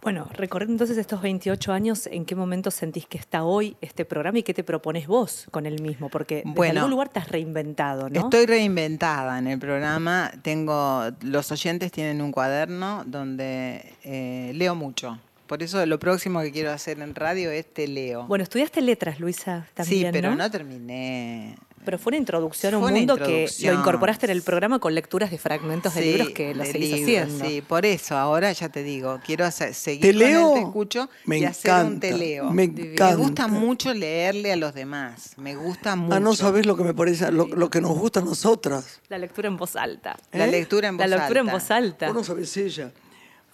Bueno, recorriendo entonces estos 28 años, ¿en qué momento sentís que está hoy este programa y qué te propones vos con el mismo? Porque en algún lugar te has reinventado, ¿no? Estoy reinventada en el programa. Tengo, los oyentes tienen un cuaderno donde eh, leo mucho. Por eso lo próximo que quiero hacer en radio es te leo. Bueno, estudiaste letras, Luisa, también, Sí, pero no, no terminé. Pero fue una introducción a un mundo que lo incorporaste en el programa con lecturas de fragmentos de libros que lo seguís haciendo. Sí, por eso ahora ya te digo, quiero hacer, seguir con el te escucho me y hacer un teleo. Me, me, gusta mucho leerle a los demás. Me gusta mucho. Ah, no sabes lo que me parece, lo, que nos gusta a nosotras. La lectura en voz alta. La lectura en voz alta. La lectura en voz alta. Vos no sabes ella.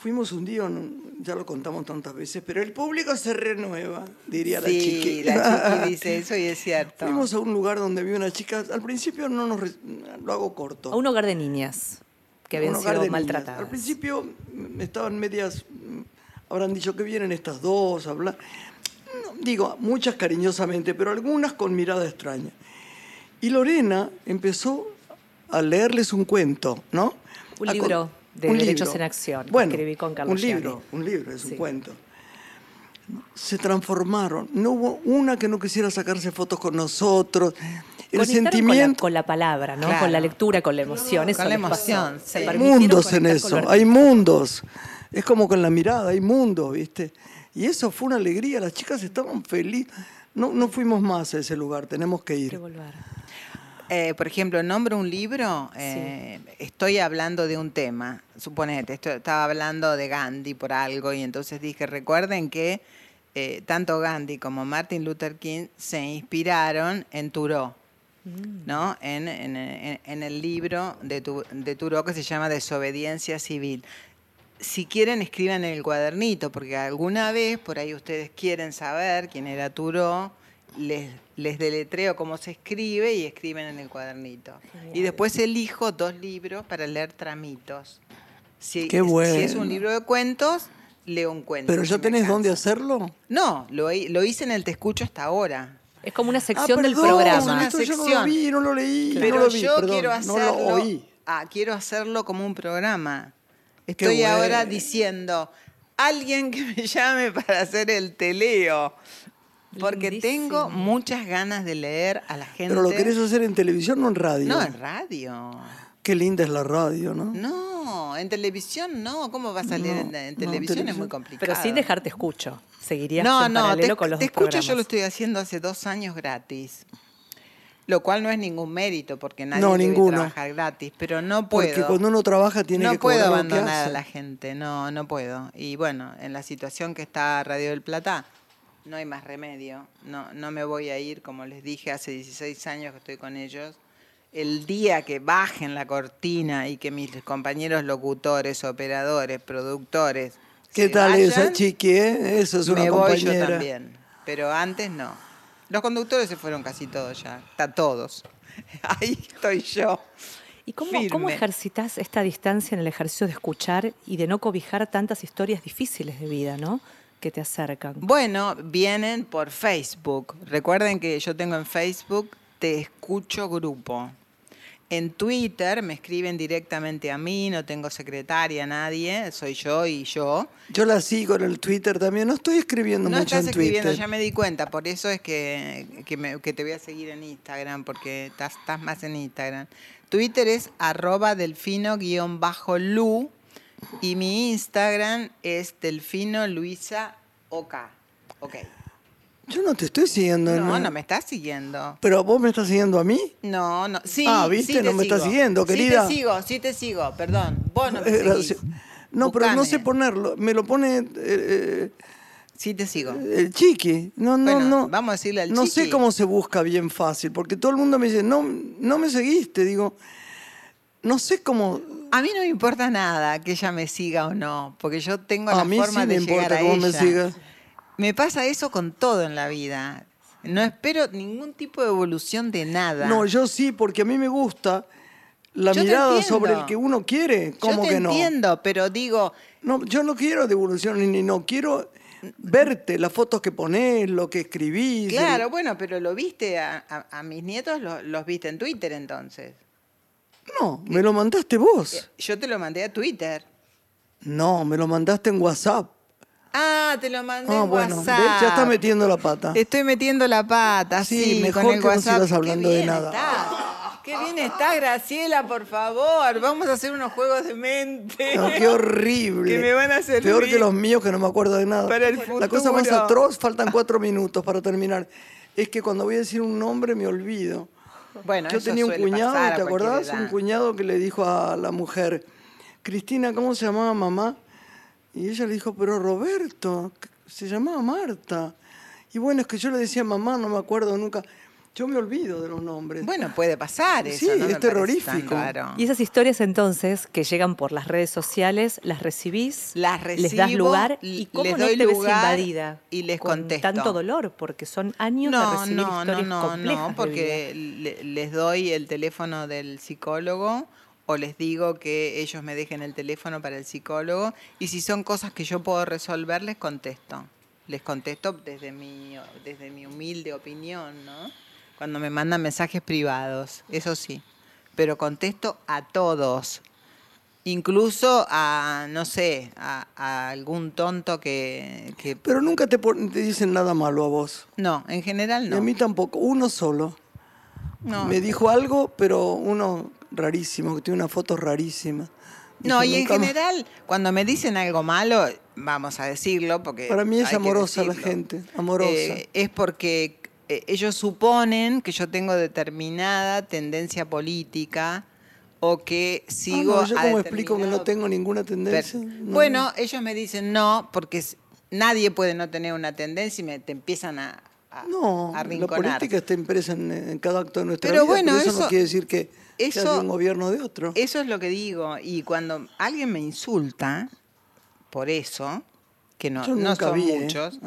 Fuimos un día, ya lo contamos tantas veces, pero el público se renueva, diría la chiqui. Sí, la chiqui dice eso y es cierto. Fuimos a un lugar donde había una chica, al principio no nos, lo hago corto. A un hogar de niñas que habían sido maltratadas. Al principio estaban medias, habrán dicho que vienen estas dos, hablar. digo, muchas cariñosamente, pero algunas con mirada extraña. Y Lorena empezó a leerles un cuento, ¿no? Un libro de Derechos en Acción, bueno, escribí con Carlos Un libro, un libro, es un cuento. Se transformaron. No hubo una que no quisiera sacarse fotos con nosotros. El sentimiento. Con la, palabra, ¿no? Con la lectura, con la emoción. con la emoción. Hay mundos en eso, hay mundos. Es como con la mirada, hay mundos, ¿viste? Y eso fue una alegría, las chicas estaban felices. No, no fuimos más a ese lugar, tenemos que ir. Eh, por ejemplo, nombro un libro, eh, estoy hablando de un tema, suponete, estaba hablando de Gandhi por algo y entonces dije, recuerden que eh, tanto Gandhi como Martin Luther King se inspiraron en Thoreau. Mm. ¿no? En, el libro de, tu, de Thoreau que se llama Desobediencia Civil si quieren, escriban en el cuadernito, porque alguna vez por ahí ustedes quieren saber quién era Thoreau les, les deletreo cómo se escribe y escriben en el cuadernito. Y después elijo dos libros para leer tramitos. Si, Qué bueno. si es un libro de cuentos, leo un cuento. ¿Pero ya tenés dónde hacerlo? No, lo, lo, hice en el Te Escucho hasta ahora. Es como una sección ah, del programa. Una sección. Yo no lo vi, no lo leí. Pero no lo yo quiero hacerlo. Ah, quiero hacerlo como un programa. Estoy ahora diciendo, alguien que me llame para hacer el teleo. Porque tengo muchas ganas de leer a la gente. ¿Pero lo querés hacer en televisión o en radio? No, en radio. Qué linda es la radio, ¿no? No, en televisión no. ¿Cómo vas a leer en, televisión? Es muy complicado. Pero sin dejarte escucho. Seguirías no, en no, te, con los te escucho yo lo estoy haciendo hace dos años gratis. Lo cual no es ningún mérito porque nadie no, debe trabajar gratis, pero no puedo. Porque cuando uno trabaja tiene que No puedo abandonar a la gente, no, no puedo. Y bueno, en la situación que está Radio del Plata, no hay más remedio. No, no me voy a ir, como les dije, hace 16 años que estoy con ellos. El día que bajen la cortina y que mis compañeros locutores, operadores, productores. ¿Qué tal esa chiqui? Eh? Eso es una me voy yo también. Pero antes no. Los conductores se fueron casi todos ya. Está todos. Ahí estoy yo. ¿Y cómo, cómo, ejercitas esta distancia en el ejercicio de escuchar y de no cobijar tantas historias difíciles de vida, ¿no? Que te acercan? Bueno, vienen por Facebook. Recuerden que yo tengo en Facebook Te Escucho Grupo. En Twitter me escriben directamente a mí, no tengo secretaria, nadie, soy yo y yo. Yo la sigo en el Twitter también, no estoy escribiendo mucho en Twitter. No estás escribiendo, ya me di cuenta, por eso es que, que, te voy a seguir en Instagram, porque estás, estás más en Instagram. Twitter es arroba delfino-lu y mi Instagram es Delfino Luisa OK. Ok. Yo no te estoy siguiendo. No, no, me estás siguiendo. ¿Pero vos me estás siguiendo a mí? No, no. Sí, ah, ¿viste? no me estás siguiendo, querida. Sí te sigo, sí te sigo, perdón. Vos no me eh, seguís. No, pero no sé ponerlo. Me lo pone... Eh, eh, sí te sigo. El chiqui. No, no, no. Vamos a decirle al chiqui. No sé cómo se busca bien fácil, porque todo el mundo me dice, no, no me seguiste. Digo, no sé cómo a mí no me importa nada que ella me siga o no, porque yo tengo la forma de llegar a ella. Me, me pasa eso con todo en la vida. No espero ningún tipo de evolución de nada. No, yo sí, porque a mí me gusta la mirada sobre el que uno quiere. ¿Cómo yo te entiendo, pero digo. No, yo no quiero devolución ni no quiero verte, las fotos que pones, lo que escribís. Claro, bueno, pero lo viste a, mis nietos, los viste en Twitter entonces. No, me lo mandaste vos. Eh, yo te lo mandé a Twitter. No, me lo mandaste en WhatsApp. Ah, te lo mandé ah, en bueno, WhatsApp. Ya está metiendo la pata. Estoy metiendo la pata, sí, mejor con el que WhatsApp. no sigas hablando de nada. Qué bien está Graciela, por favor. Vamos a hacer unos juegos de mente. No, qué horrible. que me van a hacer Peor que los míos, que no me acuerdo de nada. Para el futuro. La cosa más atroz, faltan cuatro minutos para terminar. Es que cuando voy a decir un nombre me olvido. Bueno, Yo tenía un cuñado, ¿te acordás? Un cuñado que le dijo a la mujer, Cristina, ¿cómo se llamaba mamá? Y ella le dijo, pero Roberto, se llamaba Marta. Y bueno, es que yo le decía mamá, no me acuerdo nunca. Yo me olvido de los nombres. Bueno, puede pasar eso. Sí, es terrorífico. Y esas historias entonces que llegan por las redes sociales, ¿las recibís? Las recibo. ¿Les das lugar? ¿Y cómo les doy no te lugar invadida? Y les con contesto. tanto dolor, porque son años no, de recibir no, historias no, no, No, porque les doy el teléfono del psicólogo o les digo que ellos me dejen el teléfono para el psicólogo y si son cosas que yo puedo resolver, les contesto. Les contesto desde mi, desde mi humilde opinión, ¿no? Cuando me mandan mensajes privados, eso sí. Pero contesto a todos. Incluso a, no sé, a, algún tonto que, Pero nunca te, te, dicen nada malo a vos. No, en general no. a mí tampoco, uno solo. No. Me dijo algo, pero uno rarísimo, que tiene una foto rarísima. no, y en general, cuando me dicen algo malo, vamos a decirlo, porque... Para mí es amorosa la gente, amorosa. Eh, es porque ellos suponen que yo tengo determinada tendencia política o que ah, sigo. no, ¿Yo cómo explico que no tengo ninguna tendencia? Bueno, ellos me dicen no, porque nadie puede no tener una tendencia y me te empiezan a, a No, la política está impresa en, cada acto de nuestra vida, bueno, pero eso, no quiere decir que eso, sea de un gobierno de otro. Eso es lo que digo. Y cuando alguien me insulta, por eso, que no, no son ¿eh? muchos.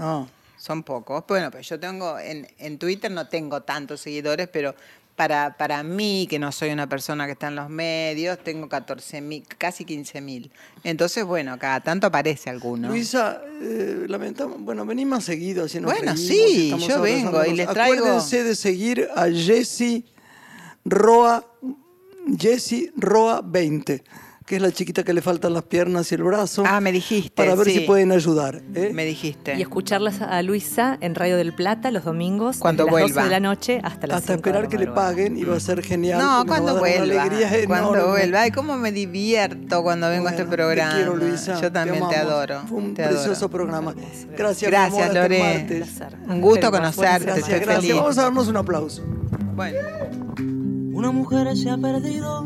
Son pocos. Bueno, pues yo tengo, en, en Twitter no tengo tantos seguidores, pero para, para mí, que no soy una persona que está en los medios, tengo 14 mil, casi 15 mil. Entonces, bueno, cada tanto aparece alguno. Luisa, eh, lamentamos, bueno, venís más seguido. Así bueno, sí, yo vengo y les traigo... Acuérdense de seguir a Jessy Roa, Jessy Roa 20 que es la chiquita que le faltan las piernas y el brazo. Ah, me dijiste. Para ver si pueden ayudar. ¿eh? Me dijiste. Y escucharlas a Luisa en Radio del Plata los domingos. Cuando vuelva. las 12 de la noche hasta las Hasta esperar que le paguen y va a ser genial. No, cuando vuelva. Cuando vuelva. Ay, cómo me divierto cuando vengo a este programa. Te quiero, Luisa. Yo también te, adoro. Fue un precioso programa. Gracias, Gracias, Lore. Un gusto conocerte. Gracias, gracias. Vamos a darnos un aplauso. Bueno. Una mujer se ha perdido